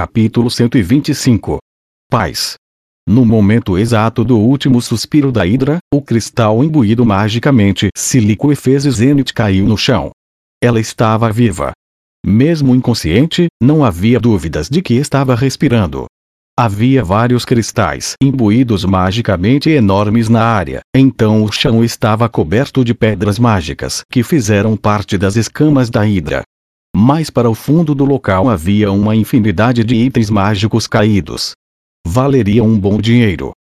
Capítulo 125 Paz. No momento exato do último suspiro da Hidra, o cristal imbuído magicamente se liquefez e Zenith caiu no chão. Ela estava viva. Mesmo inconsciente, não havia dúvidas de que estava respirando. Havia vários cristais imbuídos magicamente enormes na área, então o chão estava coberto de pedras mágicas que fizeram parte das escamas da Hidra. Mais para o fundo do local havia uma infinidade de itens mágicos caídos. Valeria um bom dinheiro.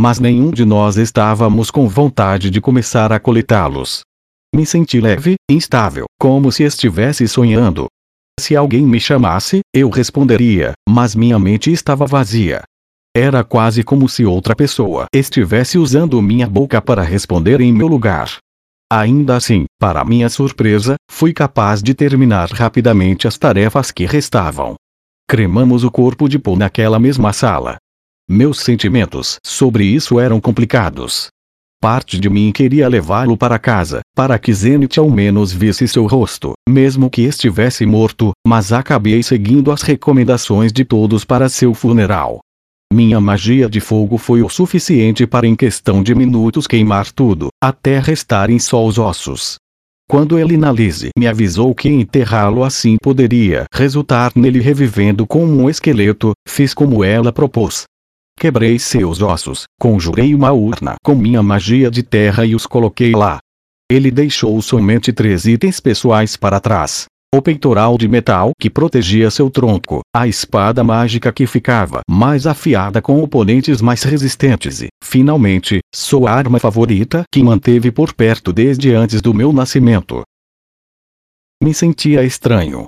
Mas nenhum de nós estávamos com vontade de começar a coletá-los. Me senti leve, instável, como se estivesse sonhando. Se alguém me chamasse, eu responderia, mas minha mente estava vazia. Era quase como se outra pessoa estivesse usando minha boca para responder em meu lugar. Ainda assim, para minha surpresa, fui capaz de terminar rapidamente as tarefas que restavam. Cremamos o corpo de Paul naquela mesma sala. Meus sentimentos sobre isso eram complicados. Parte de mim queria levá-lo para casa, para que Zenith ao menos visse seu rosto, mesmo que estivesse morto, mas acabei seguindo as recomendações de todos para seu funeral. Minha magia de fogo foi o suficiente para em questão de minutos queimar tudo, até restarem só os ossos. Quando Elinalise me avisou que enterrá-lo assim poderia resultar nele revivendo como um esqueleto, fiz como ela propôs. Quebrei seus ossos, conjurei uma urna com minha magia de terra e os coloquei lá. Ele deixou somente três itens pessoais para trás. O peitoral de metal que protegia seu tronco, a espada mágica que ficava mais afiada com oponentes mais resistentes e, finalmente, sua arma favorita que manteve por perto desde antes do meu nascimento. Me sentia estranho.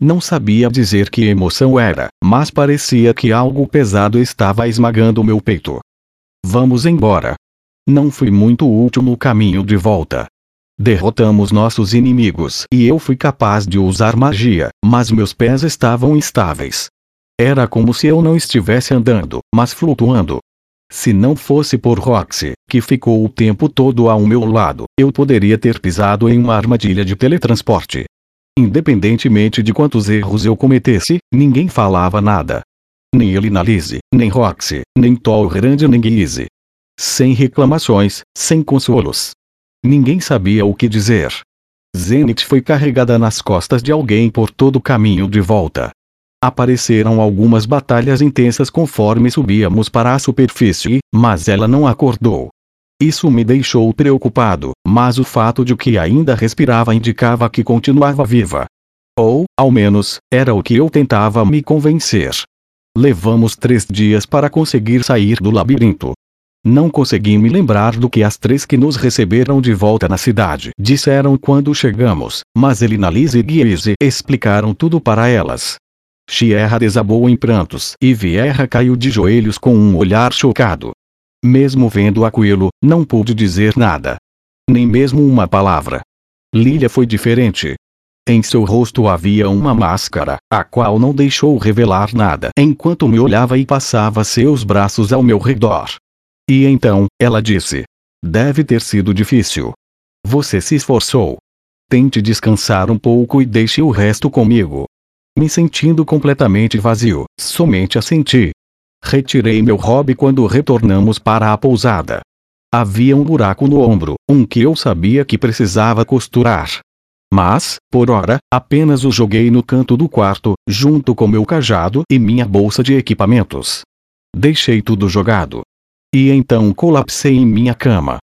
Não sabia dizer que emoção era, mas parecia que algo pesado estava esmagando meu peito. Vamos embora. Não fui muito útil no caminho de volta. Derrotamos nossos inimigos e eu fui capaz de usar magia, mas meus pés estavam instáveis. Era como se eu não estivesse andando, mas flutuando. Se não fosse por Roxy, que ficou o tempo todo ao meu lado, eu poderia ter pisado em uma armadilha de teletransporte. Independentemente de quantos erros eu cometesse, ninguém falava nada. Nem Elinalise, nem Roxy, nem Tolrand nem Guise. Sem reclamações, sem consolos. Ninguém sabia o que dizer. Zenith foi carregada nas costas de alguém por todo o caminho de volta. Apareceram algumas batalhas intensas conforme subíamos para a superfície, mas ela não acordou. Isso me deixou preocupado, mas o fato de que ainda respirava indicava que continuava viva. Ou, ao menos, era o que eu tentava me convencer. Levamos três dias para conseguir sair do labirinto. Não consegui me lembrar do que as três que nos receberam de volta na cidade disseram quando chegamos, mas Elinalise e Guise explicaram tudo para elas. Xierra desabou em prantos e Vierra caiu de joelhos com um olhar chocado. Mesmo vendo Aquilo, não pude dizer nada. Nem mesmo uma palavra. Lilia foi diferente. Em seu rosto havia uma máscara, a qual não deixou revelar nada enquanto me olhava e passava seus braços ao meu redor. E então, ela disse: Deve ter sido difícil. Você se esforçou. Tente descansar um pouco e deixe o resto comigo. Me sentindo completamente vazio, somente assenti. Retirei meu hobby quando retornamos para a pousada. Havia um buraco no ombro, um que eu sabia que precisava costurar. Mas, por ora, apenas o joguei no canto do quarto, junto com meu cajado e minha bolsa de equipamentos. Deixei tudo jogado. E então colapsei em minha cama.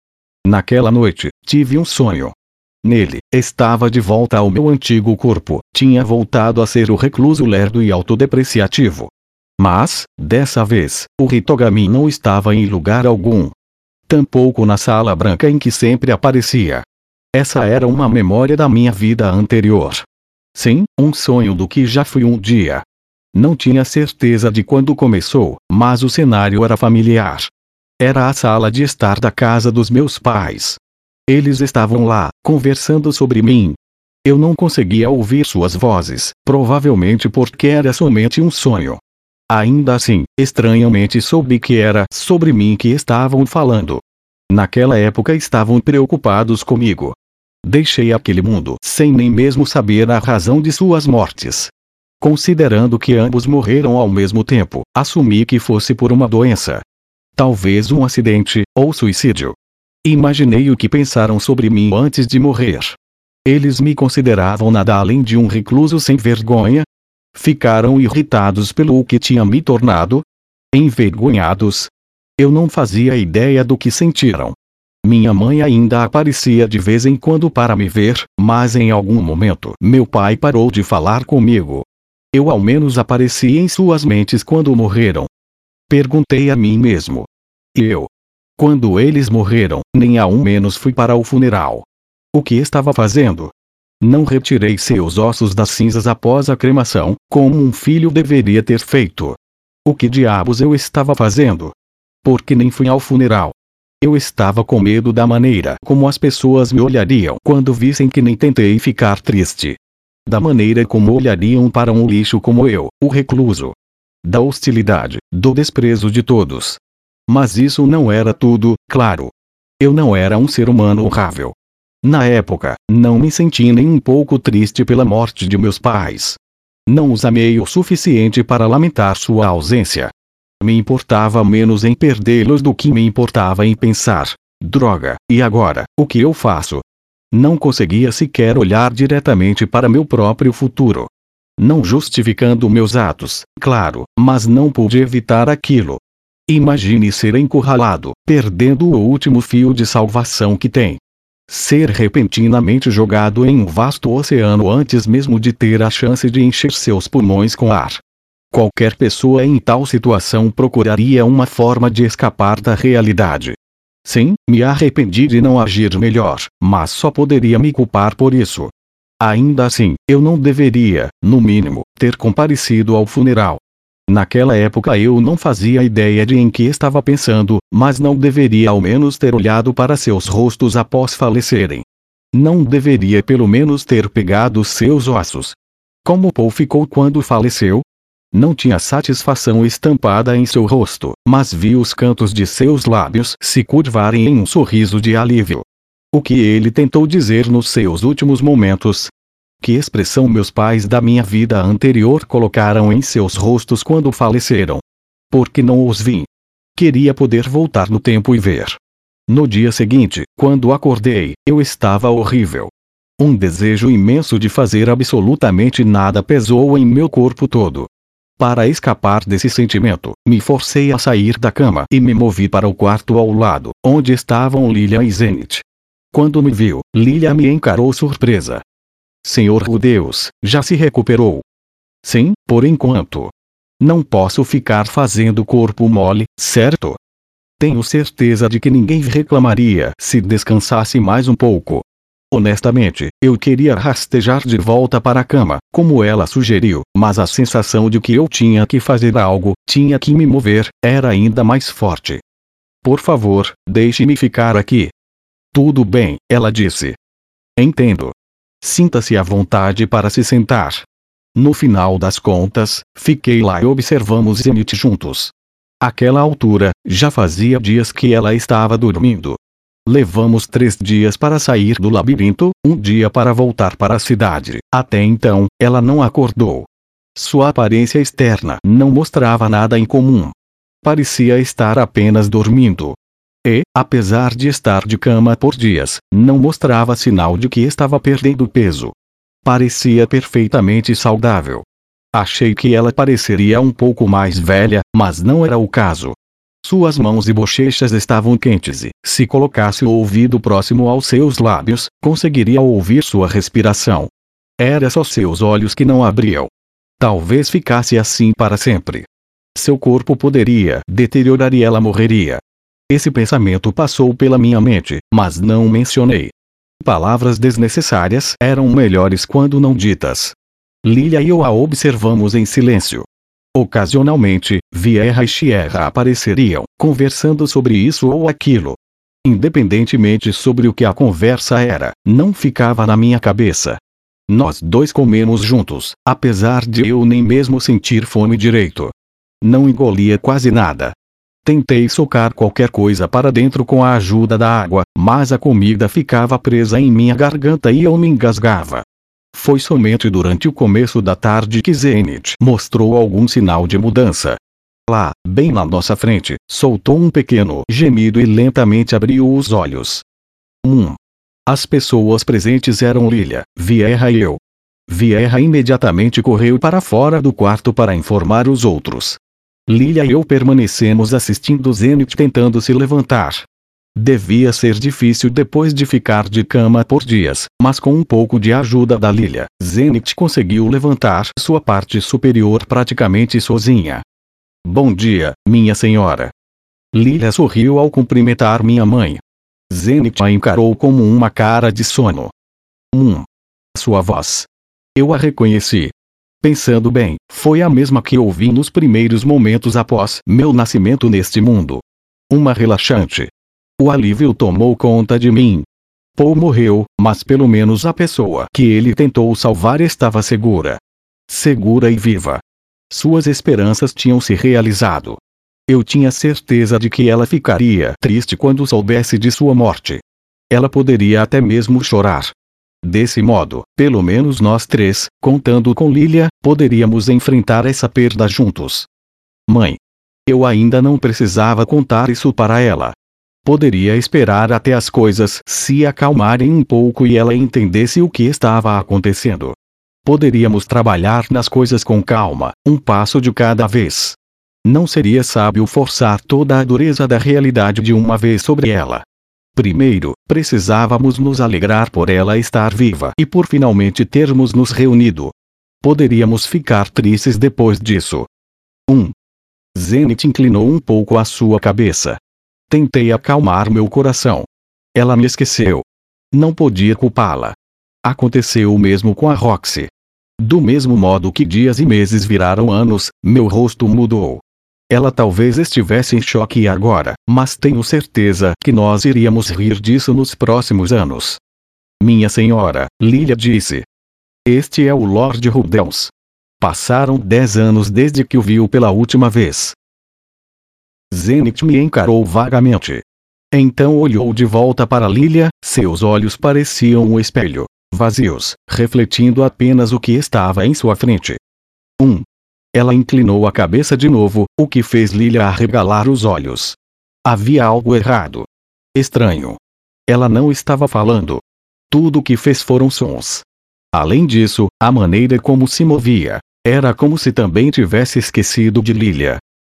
Naquela noite, tive um sonho. Nele, estava de volta ao meu antigo corpo, tinha voltado a ser o recluso lerdo e autodepreciativo. Mas, dessa vez, o Hitogami não estava em lugar algum. Tampouco na sala branca em que sempre aparecia. Essa era uma memória da minha vida anterior. Sim, um sonho do que já fui um dia. Não tinha certeza de quando começou, mas o cenário era familiar. Era a sala de estar da casa dos meus pais. Eles estavam lá, conversando sobre mim. Eu não conseguia ouvir suas vozes, provavelmente porque era somente um sonho. Ainda assim, estranhamente soube que era sobre mim que estavam falando. Naquela época estavam preocupados comigo. Deixei aquele mundo sem nem mesmo saber a razão de suas mortes. Considerando que ambos morreram ao mesmo tempo, assumi que fosse por uma doença. Talvez um acidente, ou suicídio. Imaginei o que pensaram sobre mim antes de morrer. Eles me consideravam nada além de um recluso sem vergonha? Ficaram irritados pelo que tinha me tornado? Envergonhados? Eu não fazia ideia do que sentiram. Minha mãe ainda aparecia de vez em quando para me ver, mas em algum momento meu pai parou de falar comigo. Eu ao menos apareci em suas mentes quando morreram. Perguntei a mim mesmo. E eu? Quando eles morreram, nem a um menos fui para o funeral. O que estava fazendo? Não retirei seus ossos das cinzas após a cremação, como um filho deveria ter feito. O que diabos eu estava fazendo? Porque nem fui ao funeral. Eu estava com medo da maneira como as pessoas me olhariam quando vissem que nem tentei ficar triste. Da maneira como olhariam para um lixo como eu, o recluso. Da hostilidade, do desprezo de todos. Mas isso não era tudo, claro. Eu não era um ser humano honrável. Na época, não me senti nem um pouco triste pela morte de meus pais. Não os amei o suficiente para lamentar sua ausência. Me importava menos em perdê-los do que me importava em pensar: droga, e agora, o que eu faço? Não conseguia sequer olhar diretamente para meu próprio futuro. Não justificando meus atos, claro, mas não pude evitar aquilo. Imagine ser encurralado, perdendo o último fio de salvação que tem ser repentinamente jogado em um vasto oceano antes mesmo de ter a chance de encher seus pulmões com ar. Qualquer pessoa em tal situação procuraria uma forma de escapar da realidade. Sim, me arrependi de não agir melhor, mas só poderia me culpar por isso. Ainda assim, eu não deveria, no mínimo, ter comparecido ao funeral. Naquela época eu não fazia ideia de em que estava pensando, mas não deveria ao menos ter olhado para seus rostos após falecerem. Não deveria pelo menos ter pegado seus ossos. Como Paul ficou quando faleceu? Não tinha satisfação estampada em seu rosto, mas vi os cantos de seus lábios se curvarem em um sorriso de alívio. O que ele tentou dizer nos seus últimos momentos, que expressão meus pais da minha vida anterior colocaram em seus rostos quando faleceram. Porque não os vi. Queria poder voltar no tempo e ver. No dia seguinte, quando acordei, eu estava horrível. Um desejo imenso de fazer absolutamente nada pesou em meu corpo todo. Para escapar desse sentimento, me forcei a sair da cama e me movi para o quarto ao lado, onde estavam Lilia e Zenith. Quando me viu, Lilia me encarou surpresa. Senhor o Deus, já se recuperou? Sim, por enquanto. Não posso ficar fazendo corpo mole, certo? Tenho certeza de que ninguém reclamaria se descansasse mais um pouco. Honestamente, eu queria rastejar de volta para a cama, como ela sugeriu, mas a sensação de que eu tinha que fazer algo, tinha que me mover, era ainda mais forte. Por favor, deixe-me ficar aqui. Tudo bem, ela disse. Entendo. Sinta-se à vontade para se sentar. No final das contas, fiquei lá e observamos Zenith juntos. Aquela altura, já fazia dias que ela estava dormindo. Levamos três dias para sair do labirinto, um dia para voltar para a cidade. Até então, ela não acordou. Sua aparência externa não mostrava nada em comum. Parecia estar apenas dormindo. E, apesar de estar de cama por dias, não mostrava sinal de que estava perdendo peso. Parecia perfeitamente saudável. Achei que ela pareceria um pouco mais velha, mas não era o caso. Suas mãos e bochechas estavam quentes e, se colocasse o ouvido próximo aos seus lábios, conseguiria ouvir sua respiração. Era só seus olhos que não abriam. Talvez ficasse assim para sempre. Seu corpo poderia deteriorar e ela morreria. Esse pensamento passou pela minha mente, mas não mencionei. Palavras desnecessárias eram melhores quando não ditas. Lilia e eu a observamos em silêncio. Ocasionalmente, Vieira e Sierra apareceriam, conversando sobre isso ou aquilo. Independentemente sobre o que a conversa era, não ficava na minha cabeça. Nós dois comemos juntos, apesar de eu nem mesmo sentir fome direito. Não engolia quase nada, Tentei socar qualquer coisa para dentro com a ajuda da água, mas a comida ficava presa em minha garganta e eu me engasgava. Foi somente durante o começo da tarde que Zenith mostrou algum sinal de mudança. Lá, bem na nossa frente, soltou um pequeno gemido e lentamente abriu os olhos. 1. Um. As pessoas presentes eram Lilia, Vieira e eu. Vieira imediatamente correu para fora do quarto para informar os outros. Lilia e eu permanecemos assistindo Zenith tentando se levantar. Devia ser difícil depois de ficar de cama por dias, mas com um pouco de ajuda da Lilia, Zenith conseguiu levantar sua parte superior praticamente sozinha. Bom dia, minha senhora. Lilia sorriu ao cumprimentar minha mãe. Zenith a encarou como uma cara de sono. Hum. Sua voz. Eu a reconheci. Pensando bem, foi a mesma que ouvi nos primeiros momentos após meu nascimento neste mundo. Uma relaxante, o alívio tomou conta de mim. Paul morreu, mas pelo menos a pessoa que ele tentou salvar estava segura. Segura e viva. Suas esperanças tinham se realizado. Eu tinha certeza de que ela ficaria triste quando soubesse de sua morte. Ela poderia até mesmo chorar. Desse modo, pelo menos nós três, contando com Lilia, poderíamos enfrentar essa perda juntos. Mãe. Eu ainda não precisava contar isso para ela. Poderia esperar até as coisas se acalmarem um pouco e ela entendesse o que estava acontecendo. Poderíamos trabalhar nas coisas com calma, um passo de cada vez. Não seria sábio forçar toda a dureza da realidade de uma vez sobre ela. Primeiro, precisávamos nos alegrar por ela estar viva e por finalmente termos nos reunido. Poderíamos ficar tristes depois disso. 1. Um. Zenith inclinou um pouco a sua cabeça. Tentei acalmar meu coração. Ela me esqueceu. Não podia culpá-la. Aconteceu o mesmo com a Roxy. Do mesmo modo que dias e meses viraram anos, meu rosto mudou. Ela talvez estivesse em choque agora, mas tenho certeza que nós iríamos rir disso nos próximos anos. Minha senhora, Lilia disse. Este é o Lord Rudels. Passaram dez anos desde que o viu pela última vez. Zenith me encarou vagamente. Então olhou de volta para Lilia, seus olhos pareciam um espelho, vazios, refletindo apenas o que estava em sua frente. 1. Um. Ela inclinou a cabeça de novo, o que fez Lilia arregalar os olhos. Havia algo errado. Estranho. Ela não estava falando. Tudo o que fez foram sons. Além disso, a maneira como se movia, era como se também tivesse esquecido de Lilia.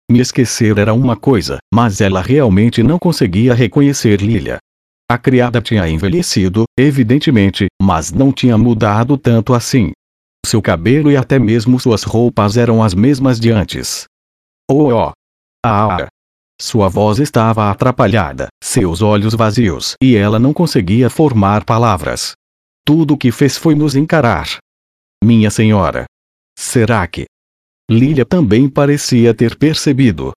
Me esquecer era uma coisa, mas ela realmente não conseguia reconhecer Lilia. A criada tinha envelhecido, evidentemente, mas não tinha mudado tanto assim. Seu cabelo e até mesmo suas roupas eram as mesmas de antes. Oh oh! Ah ah! Sua voz estava atrapalhada, seus olhos vazios, e ela não conseguia formar palavras. Tudo o que fez foi nos encarar. Minha senhora. Será que Lilia também parecia ter percebido.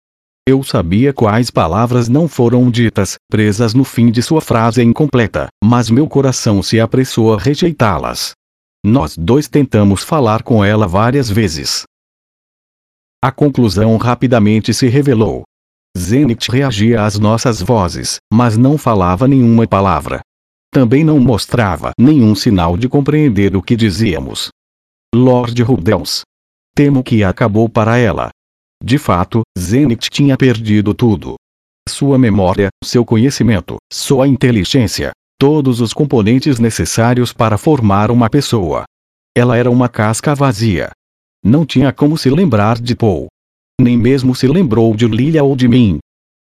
Eu sabia quais palavras não foram ditas, presas no fim de sua frase incompleta, mas meu coração se apressou a rejeitá-las. Nós dois tentamos falar com ela várias vezes. A conclusão rapidamente se revelou. Zenith reagia às nossas vozes, mas não falava nenhuma palavra. Também não mostrava nenhum sinal de compreender o que dizíamos. Lord Rudels, Temo que acabou para ela. De fato, Zenith tinha perdido tudo. Sua memória, seu conhecimento, sua inteligência, todos os componentes necessários para formar uma pessoa. Ela era uma casca vazia. Não tinha como se lembrar de Paul. Nem mesmo se lembrou de Lilia ou de mim.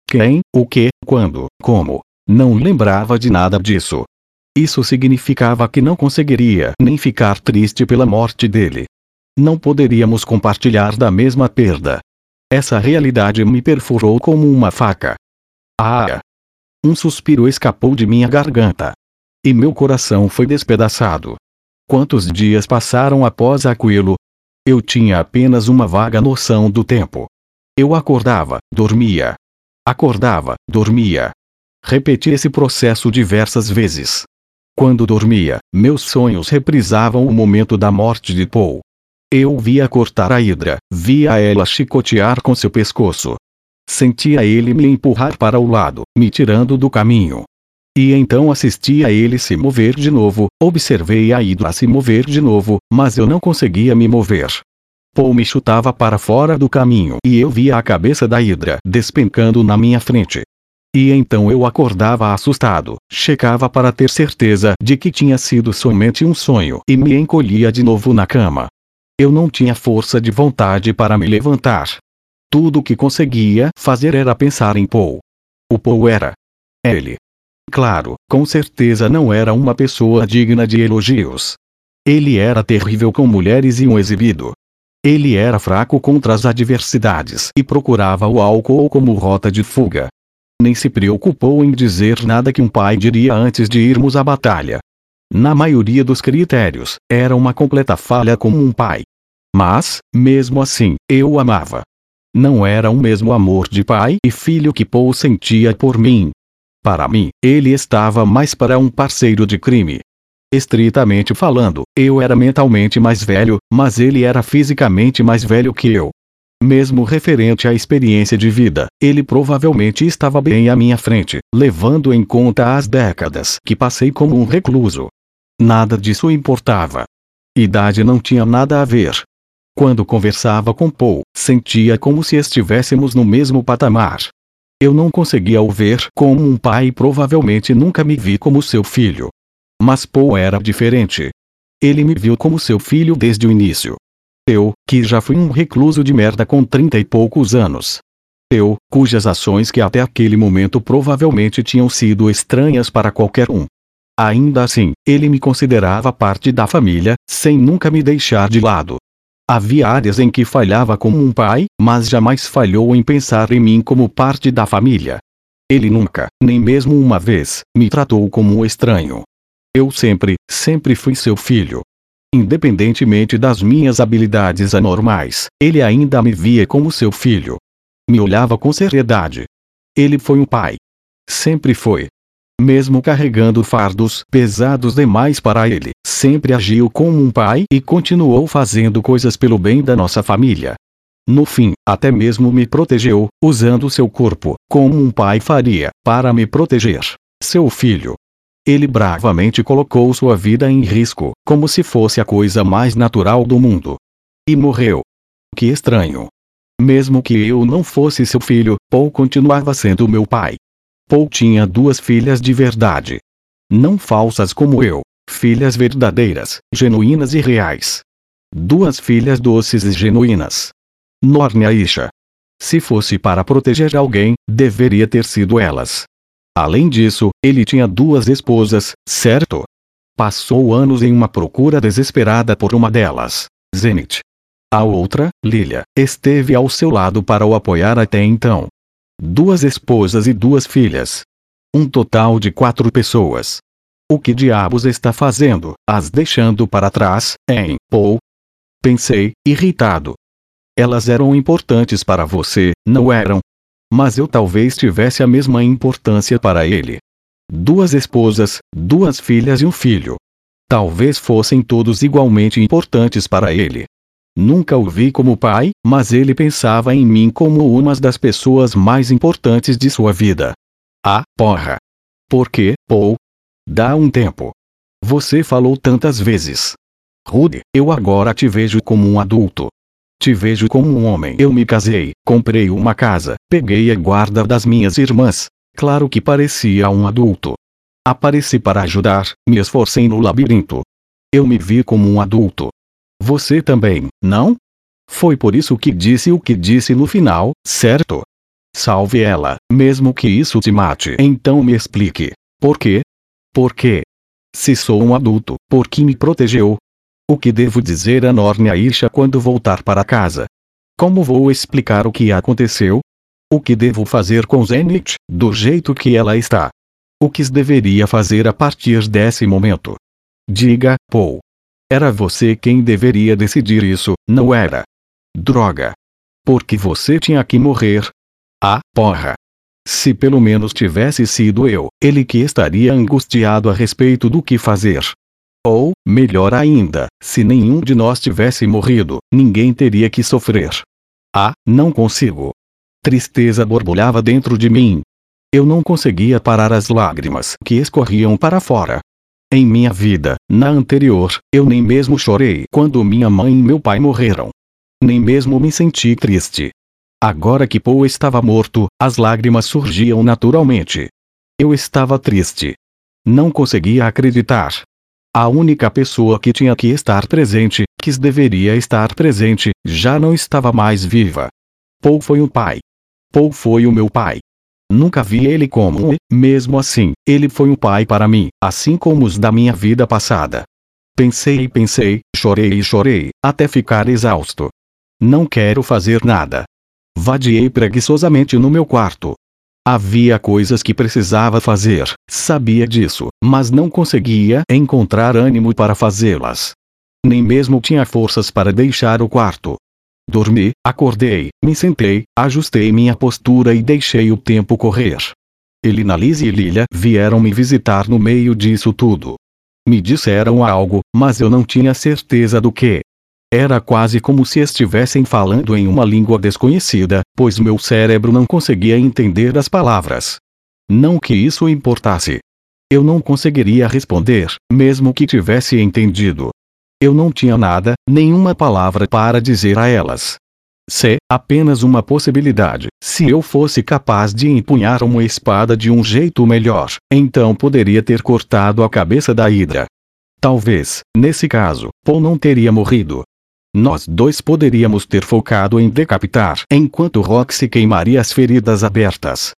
Quem, o que, quando, como. Não lembrava de nada disso. Isso significava que não conseguiria nem ficar triste pela morte dele. Não poderíamos compartilhar da mesma perda. Essa realidade me perfurou como uma faca. Ah! Um suspiro escapou de minha garganta. E meu coração foi despedaçado. Quantos dias passaram após aquilo? Eu tinha apenas uma vaga noção do tempo. Eu acordava, dormia. Acordava, dormia. Repeti esse processo diversas vezes. Quando dormia, meus sonhos reprisavam o momento da morte de Paul. Eu via cortar a hidra, via ela chicotear com seu pescoço. Sentia ele me empurrar para o lado, me tirando do caminho. E então assisti a ele se mover de novo, observei a Hidra se mover de novo, mas eu não conseguia me mover. Paul me chutava para fora do caminho e eu via a cabeça da Hidra despencando na minha frente. E então eu acordava assustado, checava para ter certeza de que tinha sido somente um sonho e me encolhia de novo na cama. Eu não tinha força de vontade para me levantar. Tudo o que conseguia fazer era pensar em Paul. O Paul era ele. Claro, com certeza não era uma pessoa digna de elogios. Ele era terrível com mulheres e um exibido. Ele era fraco contra as adversidades e procurava o álcool como rota de fuga nem se preocupou em dizer nada que um pai diria antes de irmos à batalha. Na maioria dos critérios, era uma completa falha como um pai. Mas, mesmo assim, eu o amava. Não era o mesmo amor de pai e filho que Paul sentia por mim. Para mim, ele estava mais para um parceiro de crime. Estritamente falando, eu era mentalmente mais velho, mas ele era fisicamente mais velho que eu. Mesmo referente à experiência de vida, ele provavelmente estava bem à minha frente, levando em conta as décadas que passei como um recluso. Nada disso importava. Idade não tinha nada a ver. Quando conversava com Paul, sentia como se estivéssemos no mesmo patamar. Eu não conseguia o ver como um pai e provavelmente nunca me vi como seu filho. Mas Paul era diferente. Ele me viu como seu filho desde o início. Eu, que já fui um recluso de merda com trinta e poucos anos. Eu, cujas ações que até aquele momento provavelmente tinham sido estranhas para qualquer um. Ainda assim, ele me considerava parte da família, sem nunca me deixar de lado. Havia áreas em que falhava como um pai, mas jamais falhou em pensar em mim como parte da família. Ele nunca, nem mesmo uma vez, me tratou como um estranho. Eu sempre, sempre fui seu filho. Independentemente das minhas habilidades anormais, ele ainda me via como seu filho. Me olhava com seriedade. Ele foi um pai. Sempre foi. Mesmo carregando fardos pesados demais para ele, sempre agiu como um pai e continuou fazendo coisas pelo bem da nossa família. No fim, até mesmo me protegeu, usando seu corpo, como um pai faria, para me proteger. Seu filho, ele bravamente colocou sua vida em risco, como se fosse a coisa mais natural do mundo. E morreu. Que estranho. Mesmo que eu não fosse seu filho, Paul continuava sendo meu pai. Paul tinha duas filhas de verdade. Não falsas como eu, filhas verdadeiras, genuínas e reais. Duas filhas doces e genuínas. Norne Isha. Se fosse para proteger alguém, deveria ter sido elas. Além disso, ele tinha duas esposas, certo? Passou anos em uma procura desesperada por uma delas, Zenith. A outra, Lilia, esteve ao seu lado para o apoiar até então. Duas esposas e duas filhas. Um total de quatro pessoas. O que diabos está fazendo, as deixando para trás, hein, Paul? Pensei, irritado. Elas eram importantes para você, não eram? mas eu talvez tivesse a mesma importância para ele. Duas esposas, duas filhas e um filho. Talvez fossem todos igualmente importantes para ele. Nunca o vi como pai, mas ele pensava em mim como uma das pessoas mais importantes de sua vida. Ah, porra! Por quê, Paul? Dá um tempo. Você falou tantas vezes. Rude, eu agora te vejo como um adulto. Te vejo como um homem. Eu me casei, comprei uma casa, peguei a guarda das minhas irmãs. Claro que parecia um adulto. Apareci para ajudar, me esforcei no labirinto. Eu me vi como um adulto. Você também, não? Foi por isso que disse o que disse no final, certo? Salve ela, mesmo que isso te mate. Então me explique. Por quê? Por quê? Se sou um adulto, por que me protegeu, o que devo dizer a Norne Aisha quando voltar para casa? Como vou explicar o que aconteceu? O que devo fazer com Zenith, do jeito que ela está? O que deveria fazer a partir desse momento? Diga, Paul. Era você quem deveria decidir isso, não era? Droga. Porque você tinha que morrer? Ah, porra. Se pelo menos tivesse sido eu, ele que estaria angustiado a respeito do que fazer. Ou, melhor ainda, se nenhum de nós tivesse morrido, ninguém teria que sofrer. Ah, não consigo. Tristeza borbulhava dentro de mim. Eu não conseguia parar as lágrimas que escorriam para fora. Em minha vida, na anterior, eu nem mesmo chorei quando minha mãe e meu pai morreram. Nem mesmo me senti triste. Agora que Paul estava morto, as lágrimas surgiam naturalmente. Eu estava triste. Não conseguia acreditar. A única pessoa que tinha que estar presente, que deveria estar presente, já não estava mais viva. Paul foi o pai. Paul foi o meu pai. Nunca vi ele como mesmo assim, ele foi um pai para mim, assim como os da minha vida passada. Pensei e pensei, chorei e chorei, até ficar exausto. Não quero fazer nada. Vadiei preguiçosamente no meu quarto. Havia coisas que precisava fazer, sabia disso, mas não conseguia encontrar ânimo para fazê-las. Nem mesmo tinha forças para deixar o quarto. Dormi, acordei, me sentei, ajustei minha postura e deixei o tempo correr. Elina Liz e Lilia vieram me visitar no meio disso tudo. Me disseram algo, mas eu não tinha certeza do que. Era quase como se estivessem falando em uma língua desconhecida, pois meu cérebro não conseguia entender as palavras. Não que isso importasse. Eu não conseguiria responder, mesmo que tivesse entendido. Eu não tinha nada, nenhuma palavra para dizer a elas. Se, apenas uma possibilidade, se eu fosse capaz de empunhar uma espada de um jeito melhor, então poderia ter cortado a cabeça da Hidra. Talvez, nesse caso, Paul não teria morrido. Nós dois poderíamos ter focado em decapitar, enquanto Roxy queimaria as feridas abertas.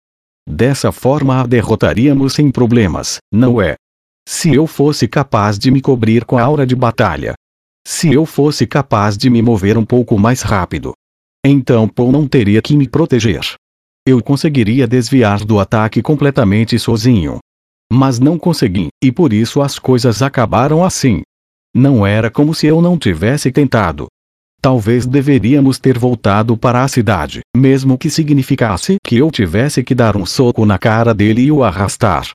Dessa forma a derrotaríamos sem problemas, não é? Se eu fosse capaz de me cobrir com a aura de batalha. Se eu fosse capaz de me mover um pouco mais rápido. Então Paul não teria que me proteger. Eu conseguiria desviar do ataque completamente sozinho. Mas não consegui, e por isso as coisas acabaram assim. Não era como se eu não tivesse tentado. Talvez deveríamos ter voltado para a cidade, mesmo que significasse que eu tivesse que dar um soco na cara dele e o arrastar.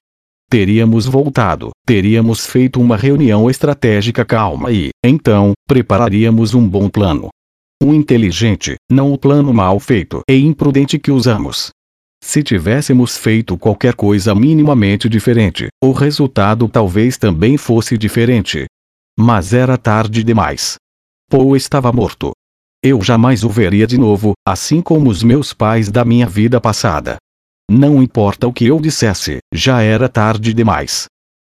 Teríamos voltado, teríamos feito uma reunião estratégica calma e, então, prepararíamos um bom plano. Um inteligente, não o plano mal feito e imprudente que usamos. Se tivéssemos feito qualquer coisa minimamente diferente, o resultado talvez também fosse diferente. Mas era tarde demais. Paul estava morto. Eu jamais o veria de novo, assim como os meus pais da minha vida passada. Não importa o que eu dissesse, já era tarde demais.